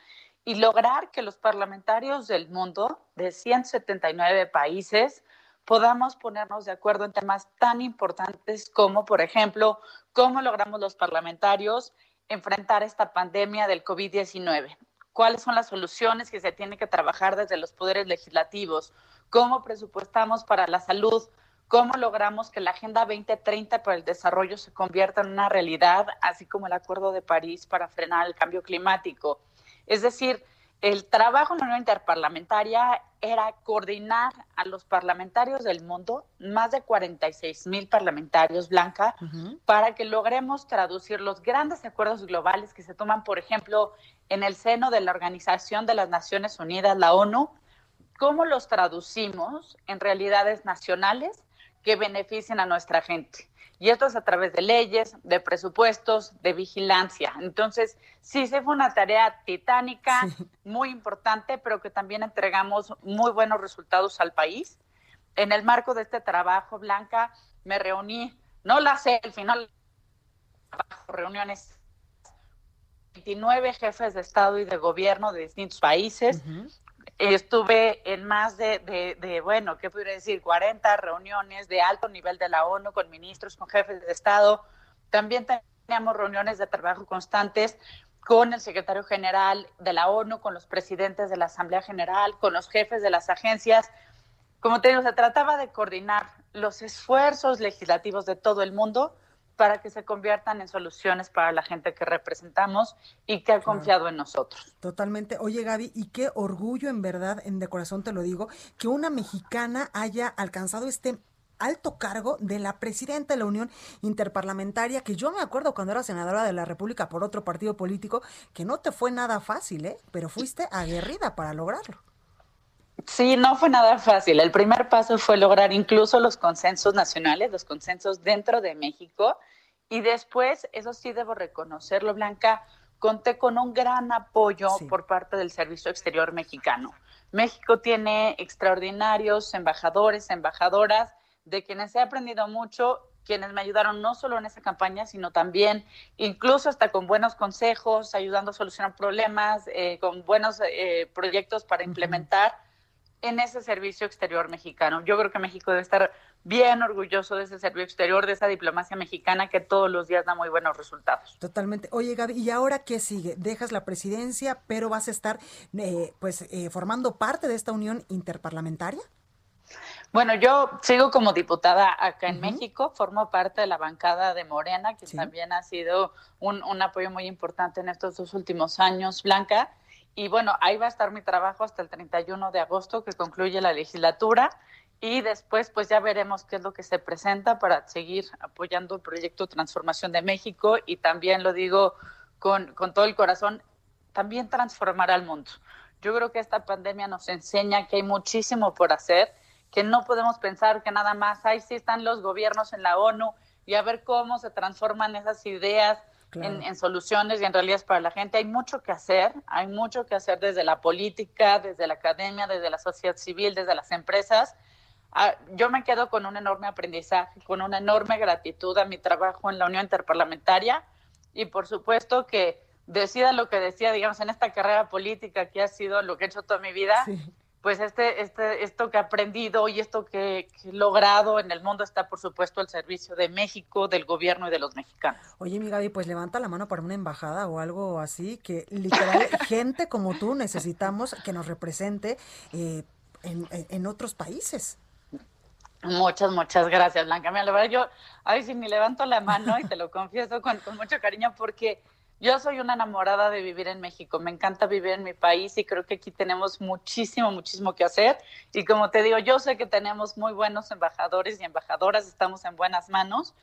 y lograr que los parlamentarios del mundo, de 179 países, podamos ponernos de acuerdo en temas tan importantes como, por ejemplo, cómo logramos los parlamentarios enfrentar esta pandemia del COVID-19 cuáles son las soluciones que se tienen que trabajar desde los poderes legislativos, cómo presupuestamos para la salud, cómo logramos que la Agenda 2030 para el desarrollo se convierta en una realidad, así como el Acuerdo de París para frenar el cambio climático. Es decir, el trabajo en la Unión Interparlamentaria era coordinar a los parlamentarios del mundo, más de 46 mil parlamentarios, Blanca, para que logremos traducir los grandes acuerdos globales que se toman, por ejemplo, en el seno de la Organización de las Naciones Unidas, la ONU, cómo los traducimos en realidades nacionales que beneficien a nuestra gente. Y esto es a través de leyes, de presupuestos, de vigilancia. Entonces, sí, se fue una tarea titánica, muy importante, pero que también entregamos muy buenos resultados al país. En el marco de este trabajo, Blanca, me reuní, no la sé, al final, reuniones 29 jefes de Estado y de gobierno de distintos países, Estuve en más de, de, bueno, ¿qué podría decir? 40 reuniones de alto nivel de la ONU con ministros, con jefes de Estado. También teníamos reuniones de trabajo constantes con el secretario general de la ONU, con los presidentes de la Asamblea General, con los jefes de las agencias. Como te digo, se trataba de coordinar los esfuerzos legislativos de todo el mundo para que se conviertan en soluciones para la gente que representamos y que ha confiado en nosotros. Totalmente. Oye, Gaby, y qué orgullo en verdad, en de corazón te lo digo, que una mexicana haya alcanzado este alto cargo de la presidenta de la Unión Interparlamentaria, que yo me acuerdo cuando era senadora de la República por otro partido político, que no te fue nada fácil, ¿eh? pero fuiste aguerrida para lograrlo. Sí, no fue nada fácil. El primer paso fue lograr incluso los consensos nacionales, los consensos dentro de México. Y después, eso sí debo reconocerlo, Blanca, conté con un gran apoyo por parte del Servicio Exterior mexicano. México tiene extraordinarios embajadores, embajadoras, de quienes he aprendido mucho, quienes me ayudaron no solo en esa campaña, sino también incluso hasta con buenos consejos, ayudando a solucionar problemas, eh, con buenos eh, proyectos para implementar en ese servicio exterior mexicano. Yo creo que México debe estar bien orgulloso de ese servicio exterior, de esa diplomacia mexicana que todos los días da muy buenos resultados. Totalmente. Oye, Gaby, ¿y ahora qué sigue? Dejas la presidencia, pero vas a estar eh, pues eh, formando parte de esta unión interparlamentaria. Bueno, yo sigo como diputada acá en México, formo parte de la bancada de Morena, que también ha sido un, un apoyo muy importante en estos dos últimos años, Blanca. Y bueno, ahí va a estar mi trabajo hasta el 31 de agosto, que concluye la legislatura. Y después, pues ya veremos qué es lo que se presenta para seguir apoyando el proyecto Transformación de México. Y también lo digo con, con todo el corazón, también transformar al mundo. Yo creo que esta pandemia nos enseña que hay muchísimo por hacer, que no podemos pensar que nada más, ahí sí están los gobiernos en la ONU y a ver cómo se transforman esas ideas en, soluciones y en realidad para la gente. Hay mucho que hacer, hay mucho que hacer desde la política, desde la academia, desde la sociedad civil, desde las empresas. Ah, yo me quedo con un enorme aprendizaje, con una enorme gratitud a mi trabajo en la Unión Interparlamentaria y por supuesto que decida lo que decía, digamos, en esta carrera política que ha sido lo que he hecho toda mi vida, pues este, este, esto que he aprendido y esto que, he logrado en el mundo está, por supuesto, al servicio de México, del gobierno y de los mexicanos. Oye, mi Gaby, pues levanta la mano para una embajada o algo así, que literal, [laughs] gente como tú necesitamos que nos represente eh, en, otros países. Muchas, muchas gracias, Blanca. Mira, la verdad, yo, ay, si me levanto la mano y te lo confieso con, con mucho cariño, porque yo soy una enamorada de vivir en México, me encanta vivir en mi país y creo que aquí tenemos muchísimo, muchísimo que hacer. Y como te digo, yo sé que tenemos muy buenos embajadores y embajadoras, estamos en buenas manos.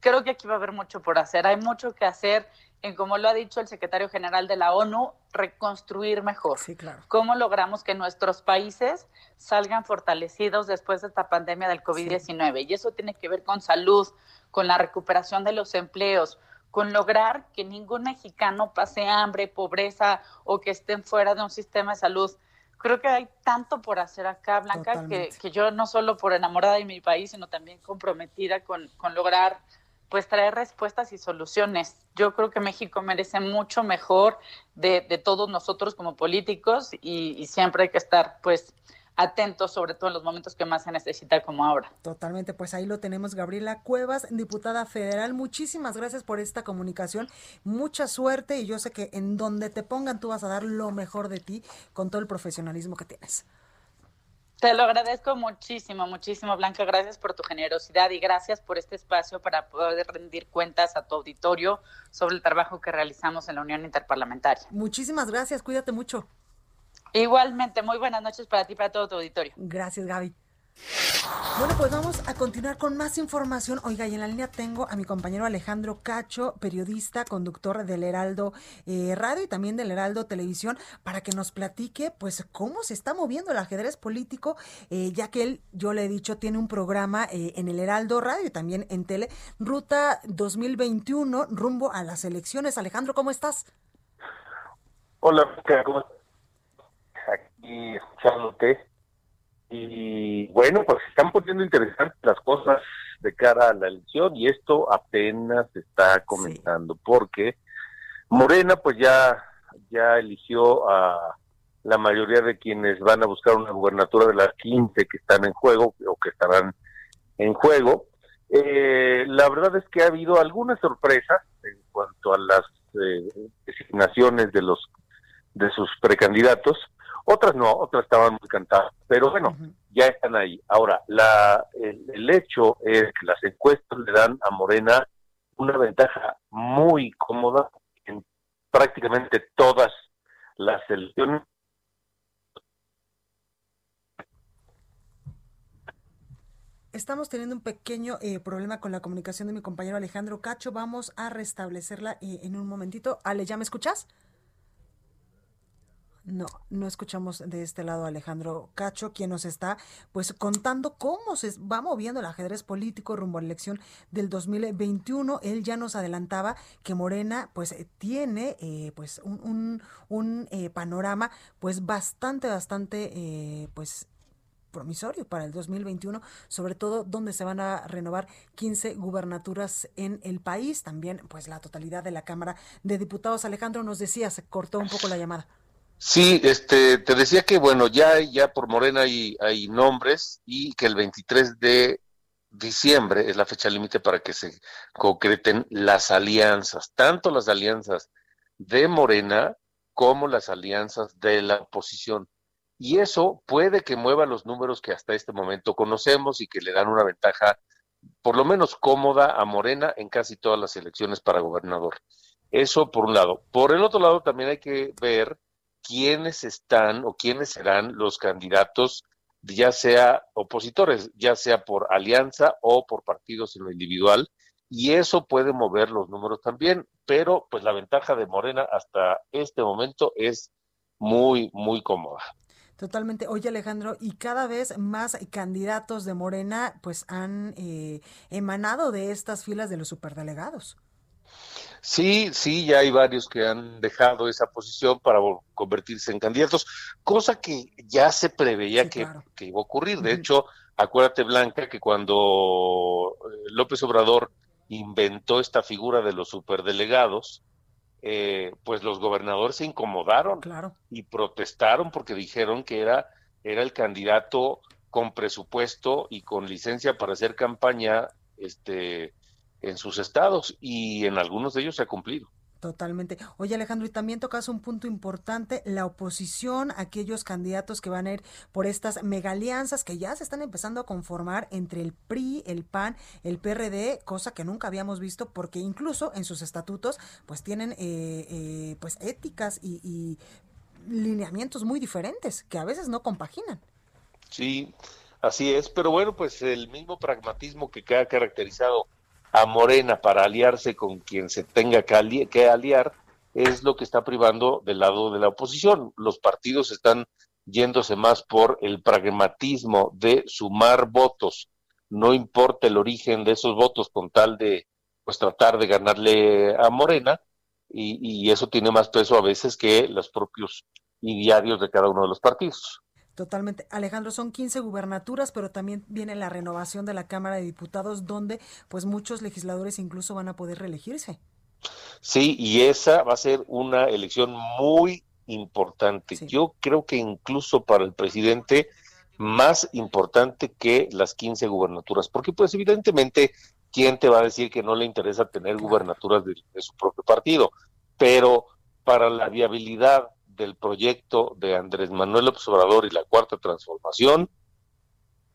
Creo que aquí va a haber mucho por hacer, hay mucho que hacer en, como lo ha dicho el secretario general de la ONU, reconstruir mejor. Sí, claro. ¿Cómo logramos que nuestros países salgan fortalecidos después de esta pandemia del COVID-19? Y eso tiene que ver con salud, con la recuperación de los empleos, con lograr que ningún mexicano pase hambre, pobreza o que estén fuera de un sistema de salud. Creo que hay tanto por hacer acá, Blanca, que, que, yo no solo por enamorada de mi país, sino también comprometida con, con lograr pues traer respuestas y soluciones. Yo creo que México merece mucho mejor de, de todos nosotros como políticos y, y, siempre hay que estar pues atentos, sobre todo en los momentos que más se necesita como ahora. Totalmente, pues ahí lo tenemos, Gabriela Cuevas, diputada federal. Muchísimas gracias por esta comunicación. Mucha suerte y yo sé que en donde te pongan tú vas a dar lo mejor de ti con todo el profesionalismo que tienes. Te lo agradezco muchísimo, muchísimo, Blanca. Gracias por tu generosidad y gracias por este espacio para poder rendir cuentas a tu auditorio sobre el trabajo que realizamos en la Unión Interparlamentaria. Muchísimas gracias, cuídate mucho. Igualmente, muy buenas noches para ti y para todo tu auditorio. Gracias, Gaby. Bueno, pues vamos a continuar con más información. Oiga, y en la línea tengo a mi compañero Alejandro Cacho, periodista, conductor del Heraldo eh, Radio y también del Heraldo Televisión, para que nos platique, pues, cómo se está moviendo el ajedrez político, eh, ya que él, yo le he dicho, tiene un programa eh, en el Heraldo Radio y también en Tele, Ruta 2021, rumbo a las elecciones. Alejandro, ¿cómo estás? Hola, ¿cómo estás? Aquí escuchándote. Y bueno, pues están poniendo interesantes las cosas de cara a la elección y esto apenas está comenzando porque Morena pues ya ya eligió a la mayoría de quienes van a buscar una gubernatura de las 15 que están en juego o que estarán en juego. Eh, la verdad es que ha habido algunas sorpresas en cuanto a las eh, designaciones de los de sus precandidatos. Otras no, otras estaban muy cantadas, pero bueno, ya están ahí. Ahora, la, el, hecho es que las encuestas le dan a Morena una ventaja muy cómoda en prácticamente todas las elecciones. Estamos teniendo un pequeño eh, problema con la comunicación de mi compañero Alejandro Cacho. Vamos a restablecerla eh, en un momentito. Ale, ¿ya me escuchas? No, no escuchamos de este lado a Alejandro Cacho, quien nos está pues contando cómo se va moviendo el ajedrez político rumbo a la elección del 2021. Él ya nos adelantaba que Morena pues tiene eh, pues un, un, un eh, panorama pues bastante, bastante eh, pues promisorio para el 2021, sobre todo donde se van a renovar 15 gubernaturas en el país, también pues la totalidad de la Cámara de Diputados. Alejandro nos decía, se cortó un poco la llamada. Sí, este, te decía que bueno, ya, ya por Morena hay, hay nombres y que el 23 de diciembre es la fecha límite para que se concreten las alianzas, tanto las alianzas de Morena como las alianzas de la oposición y eso puede que mueva los números que hasta este momento conocemos y que le dan una ventaja por lo menos cómoda a Morena en casi todas las elecciones para gobernador. Eso por un lado. Por el otro lado también hay que ver quiénes están o quiénes serán los candidatos, ya sea opositores, ya sea por alianza o por partidos en lo individual, y eso puede mover los números también, pero pues la ventaja de Morena hasta este momento es muy, muy cómoda. Totalmente. Oye Alejandro, y cada vez más candidatos de Morena pues han eh, emanado de estas filas de los superdelegados. Sí, sí, ya hay varios que han dejado esa posición para convertirse en candidatos, cosa que ya se preveía que, que, iba a ocurrir. De hecho, acuérdate Blanca que cuando eh, López Obrador inventó esta figura de los superdelegados, eh, pues los gobernadores se incomodaron y protestaron porque dijeron que era, era el candidato con presupuesto y con licencia para hacer campaña este, en sus estados y en algunos de ellos se ha cumplido. Totalmente. Oye Alejandro, y también tocas un punto importante, la oposición, aquellos candidatos que van a ir por estas megalianzas que ya se están empezando a conformar entre el PRI, el PAN, el PRD, cosa que nunca habíamos visto porque incluso en sus estatutos pues tienen eh, eh, pues éticas y, y lineamientos muy diferentes que a veces no compaginan. Sí, así es, pero bueno, pues el mismo pragmatismo que ha caracterizado a Morena para aliarse con quien se tenga que, aliar es lo que está privando del lado de la oposición. Los partidos están yéndose más por el pragmatismo de sumar votos, no importa el origen de esos votos con tal de pues tratar de ganarle a Morena y, y eso tiene más peso a veces que los propios diarios de cada uno de los partidos. Totalmente. Alejandro, son 15 gubernaturas, pero también viene la renovación de la Cámara de Diputados, donde pues muchos legisladores incluso van a poder reelegirse. Sí, y esa va a ser una elección muy importante. Yo creo que incluso para el presidente más importante que las 15 gubernaturas, porque pues evidentemente, ¿quién te va a decir que no le interesa tener gubernaturas de su propio partido? Pero para la viabilidad del proyecto de Andrés Manuel Obrador y la Cuarta Transformación,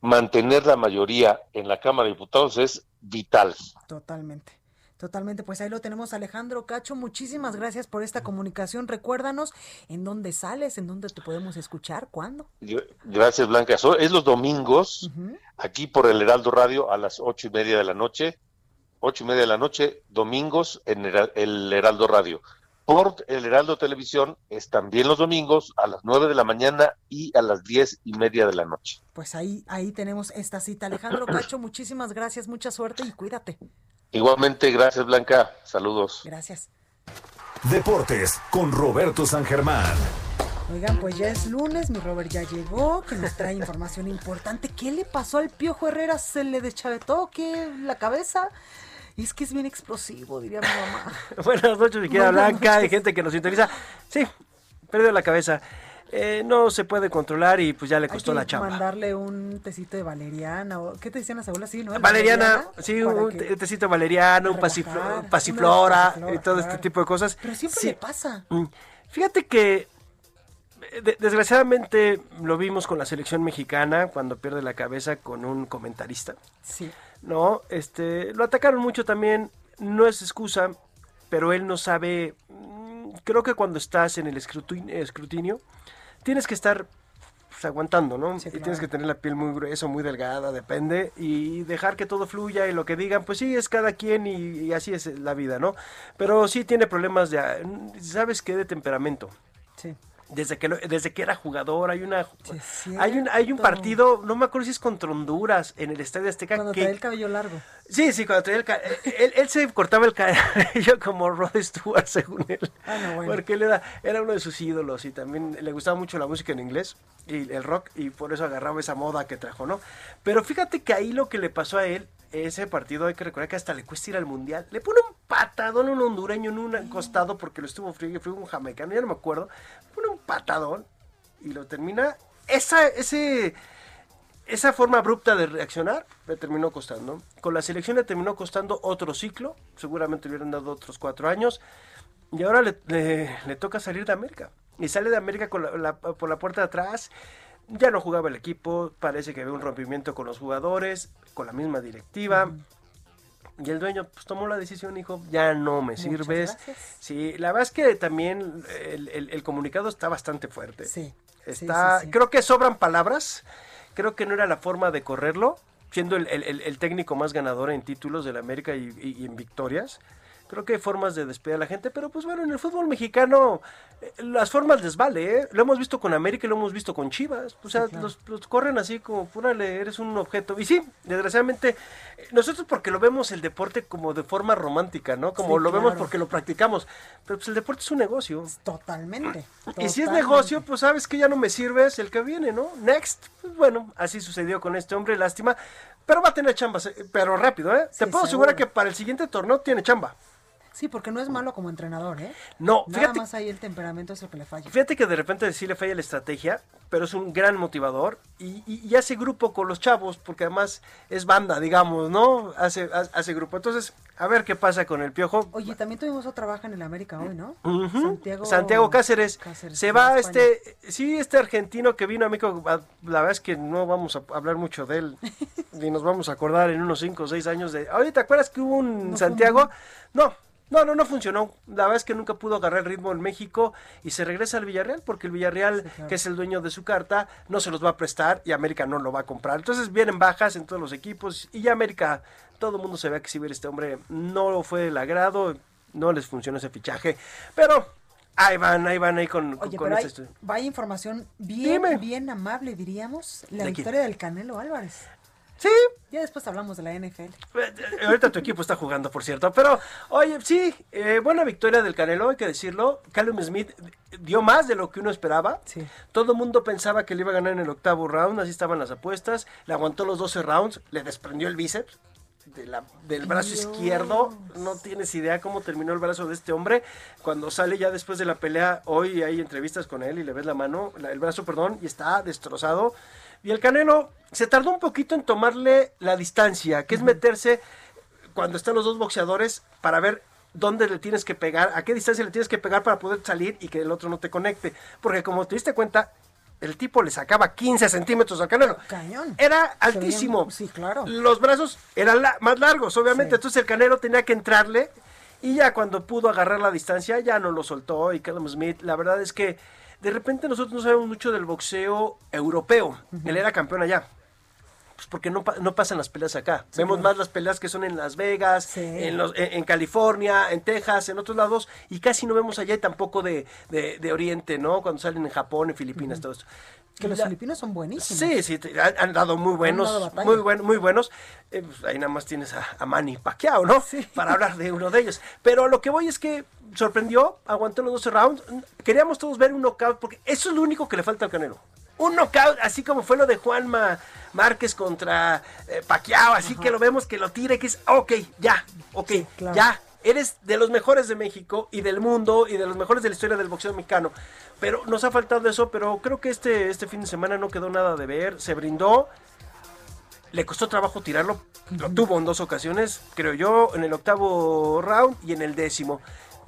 mantener la mayoría en la Cámara de Diputados es vital. Totalmente. Totalmente, pues ahí lo tenemos Alejandro Cacho, muchísimas gracias por esta comunicación. Recuérdanos en dónde sales, en dónde te podemos escuchar, cuándo. Gracias Blanca, es los domingos, aquí por el Heraldo Radio a las ocho y media de la noche, ocho y media de la noche, domingos en el Heraldo Radio por el Heraldo Televisión es también los domingos a las 9 de la mañana y a las diez y media de la noche. Pues ahí, ahí tenemos esta cita. Alejandro [clears throat] Cacho, muchísimas gracias, mucha suerte y cuídate. Igualmente, gracias Blanca, saludos. Gracias. Deportes con Roberto San Germán. Oigan, pues ya es lunes, mi Robert ya llegó, que nos trae información importante. ¿Qué le pasó al Piojo Herrera? ¿Se le deschavetó qué la cabeza? Y es que es bien explosivo, diría mi mamá. Buenas noches, mi querida Blanca. Hay gente que nos sintoniza. Sí, perdió la cabeza. Eh, no se puede controlar y pues ya le costó la chamba. mandarle un tecito de valeriana o qué te decían las abuelas, sí, ¿no? Valeriana, sí, un tecito de valeriana, un pasiflora y todo este tipo de cosas. Pero siempre le pasa. Mm. Fíjate que desgraciadamente lo vimos con la selección mexicana cuando pierde la cabeza con un comentarista. Sí. ¿No? Este, lo atacaron mucho también, no es excusa, pero él no sabe, mm, creo que cuando estás en el escrutinio, tienes que estar pues, aguantando, ¿no? y tienes que tener la piel muy gruesa, muy delgada, depende, y dejar que todo fluya y lo que digan, pues sí, es cada quien y, y así es la vida, ¿no? Pero sí tiene problemas de, ¿sabes qué? De temperamento. Sí desde que desde que era jugador hay una hay un hay un partido no me acuerdo si es contra Honduras en el Estadio Azteca cuando traía el cabello largo. Sí sí cuando traía el cabello él, él, se cortaba el cabello [laughs] como Rod Stewart según él. Ah, no, bueno. porque él era era uno de sus ídolos y también le gustaba mucho la música en inglés y el rock y por eso agarraba esa moda que trajo no pero fíjate que ahí lo que le pasó a él ese partido hay que recordar que hasta le cuesta ir al mundial. Le pone un patadón a un hondureño en un costado porque lo estuvo frío, fue un jamaicano, ya no me acuerdo. Pone un patadón y lo termina. Esa, ese, esa forma abrupta de reaccionar le terminó costando. Con la selección le terminó costando otro ciclo, seguramente le hubieran dado otros cuatro años. Y ahora le, le, toca salir de América. Y sale de América con la, por la puerta de atrás ya no jugaba el equipo, parece que había un rompimiento con los jugadores, con la misma directiva. Y el dueño pues tomó la decisión, dijo, ya no me sirves. Sí, la verdad es que también el, comunicado está bastante fuerte. Sí. Está, creo que sobran palabras, creo que no era la forma de correrlo, siendo el, técnico más ganador en títulos de la América y en victorias creo que hay formas de despedir a la gente, pero pues bueno, en el fútbol mexicano eh, las formas les vale, ¿eh? Lo hemos visto con América y lo hemos visto con Chivas. O sea, los, corren así como, púrale, eres un objeto. Y sí, desgraciadamente, eh, nosotros porque lo vemos el deporte como de forma romántica, ¿no? Como lo vemos porque lo practicamos. Pero pues el deporte es un negocio. Totalmente. [clears throat] Y si es negocio, pues sabes que ya no me sirves el que viene, ¿no? Next. Pues bueno, así sucedió con este hombre, lástima. Pero va a tener chamba, pero rápido, ¿eh? Te puedo asegurar que para el siguiente torneo tiene chamba. Sí, porque no es malo como entrenador, ¿eh? No, Nada más ahí el temperamento es lo que le falla. Fíjate que de repente sí le falla la estrategia, pero es un gran motivador y, y, hace grupo con los chavos, porque además es banda, digamos, ¿no? Hace, hace grupo. Entonces, a ver qué pasa con el piojo. Oye, también tuvimos otra baja en el América hoy, ¿no? Santiago, Santiago Cáceres. Se va este, sí, este argentino que vino a México. La verdad es que no vamos a hablar mucho de él, [laughs] ni nos vamos a acordar en unos 5 o 6 años de. Oye, ¿te acuerdas que hubo un Santiago? No, no, no, no funcionó. La verdad es que nunca pudo agarrar el ritmo en México y se regresa al Villarreal porque el Villarreal, que es el dueño de su carta, no se los va a prestar y América no lo va a comprar. Entonces vienen bajas en todos los equipos y ya América, todo el mundo se ve que si ver este hombre no fue el agrado, no les funcionó ese fichaje. Pero ahí van, ahí van ahí con, Oye, con pero hay, vaya información bien, bien amable, diríamos, la victoria del Canelo Álvarez. Sí. Ya después hablamos de la NFL. Eh, ahorita tu equipo está jugando, por cierto. Pero, oye, sí, eh, buena victoria del Canelo, hay que decirlo. Callum Smith dio más de lo que uno esperaba. Sí. Todo el mundo pensaba que le iba a ganar en el octavo round, así estaban las apuestas. Le aguantó los 12 rounds, le desprendió el bíceps. del brazo izquierdo, no tienes idea cómo terminó el brazo de este hombre. Cuando sale ya después de la pelea, hoy hay entrevistas con él y le ves la mano, el brazo, perdón, y está destrozado. Y el Canelo se tardó un poquito en tomarle la distancia, que es meterse cuando están los dos boxeadores para ver dónde le tienes que pegar, a qué distancia le tienes que pegar para poder salir y que el otro no te conecte. Porque como te diste cuenta, el tipo le sacaba 15 centímetros al Canelo. Cañón. Era altísimo. Sí, claro. Los brazos eran más largos, obviamente. Entonces el Canelo tenía que entrarle y ya cuando pudo agarrar la distancia ya no lo soltó. Y Callum Smith, la verdad es que de repente nosotros no sabemos mucho del boxeo europeo. Él era campeón allá. Pues porque no, no pasan las peleas acá. Vemos más las peleas que son en Las Vegas, en, los, en, California, en Texas, en otros lados, y casi no vemos allá y tampoco de, de, Oriente, ¿no? Cuando salen en Japón, en Filipinas, todo esto. Que los filipinos son buenísimos. Sí, sí, han, dado muy buenos, muy, muy buenos. Eh, pues, ahí nada más tienes a, a Manny Pacquiao, ¿no? Sí. Para hablar de uno de ellos. Pero lo que voy es que sorprendió, aguantó los 12 rounds. Queríamos todos ver un knockout porque eso es lo único que le falta al Canelo. Un knockout, así como fue lo de Juanma Márquez contra eh, Pacquiao, así que lo vemos que lo tire, que es, ok, ya, ok, ya, eres de los mejores de México y del mundo y de los mejores de la historia del boxeo mexicano. Pero nos ha faltado eso, pero creo que este, este fin de semana no quedó nada de ver. Se brindó. Le costó trabajo tirarlo. Lo tuvo en dos ocasiones, creo yo, en el octavo round y en el décimo.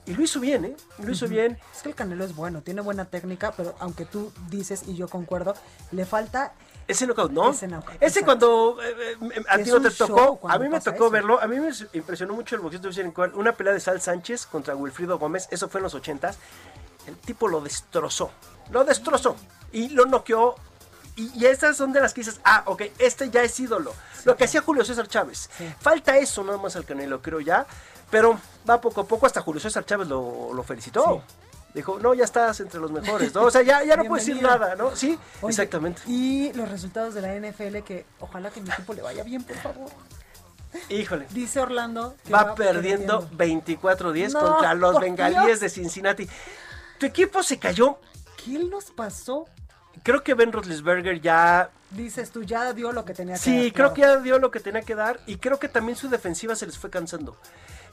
Y lo hizo bien, ¿eh? Lo hizo bien. Es que el Canelo es bueno, tiene buena técnica, pero aunque tú dices, y yo concuerdo, le falta ese knockout, ¿no? Ese, cuando eh, eh, a ti no te tocó, a mí me tocó verlo, a mí me impresionó mucho el boxeo de una pelea de Sal Sánchez contra Wilfrido Gómez, eso fue en los ochentas, el tipo lo destrozó, lo destrozó y lo noqueó Y, esas son de las que dices, ah, ok, este ya es ídolo. Lo que hacía Julio César Chávez. Falta eso nada más al Canelo, creo ya. Pero va poco a poco, hasta Julio César Chávez lo, lo felicitó. Dijo, no, ya estás entre los mejores, ¿no? O sea, ya, ya no puedes decir nada, ¿no? Sí, Oye, exactamente. Y los resultados de la NFL, que ojalá que mi equipo le vaya bien, por favor. Híjole. Dice Orlando que Va, perdiendo 24-10 No, contra los bengalíes Dios. de Cincinnati. Tu equipo se cayó. ¿Qué nos pasó? Creo que Ben Roethlisberger ya Dices tú, ya dio lo que tenía que Sí, dar, creo claro. que ya dio lo que tenía que dar y creo que también su defensiva se les fue cansando.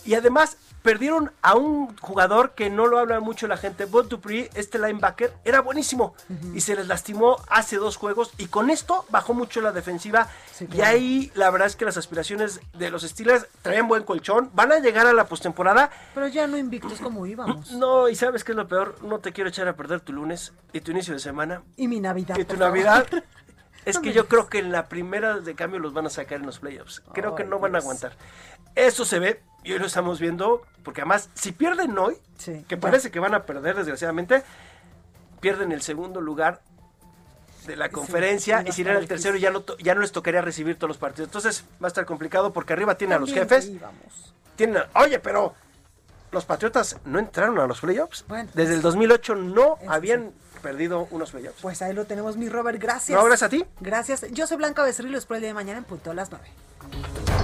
Y además perdieron a un jugador que no lo habla mucho la gente, Bud Dupree, este linebacker, era buenísimo y se les lastimó hace dos juegos y con esto bajó mucho la defensiva y claro. ahí la verdad es que las aspiraciones de los Steelers traen buen colchón, van a llegar a la postemporada. Pero ya no invictos como íbamos. No, y sabes qué es lo peor, no te quiero echar a perder tu lunes y tu inicio de semana Y mi Navidad. y tu favor. Navidad. [laughs] Es No que yo creo que en la primera de cambio los van a sacar en los playoffs. Creo que no van a aguantar. Eso se ve y hoy lo estamos viendo, porque además, si pierden hoy, Sí, que ya. parece que van a perder desgraciadamente, pierden el segundo lugar de la conferencia sí, y si eran el tercero ya no, ya no les tocaría recibir todos los partidos. Entonces va a estar complicado porque arriba tienen a los También jefes. Tienen a- oye, pero los Patriotas no entraron a los playoffs. Bueno, Desde el 2008 no habían perdido unos playoffs. Pues ahí lo tenemos, mi Robert. Gracias. No, gracias a ti. Gracias. Yo soy Blanca Becerril, los por el día de mañana en punto a las 9.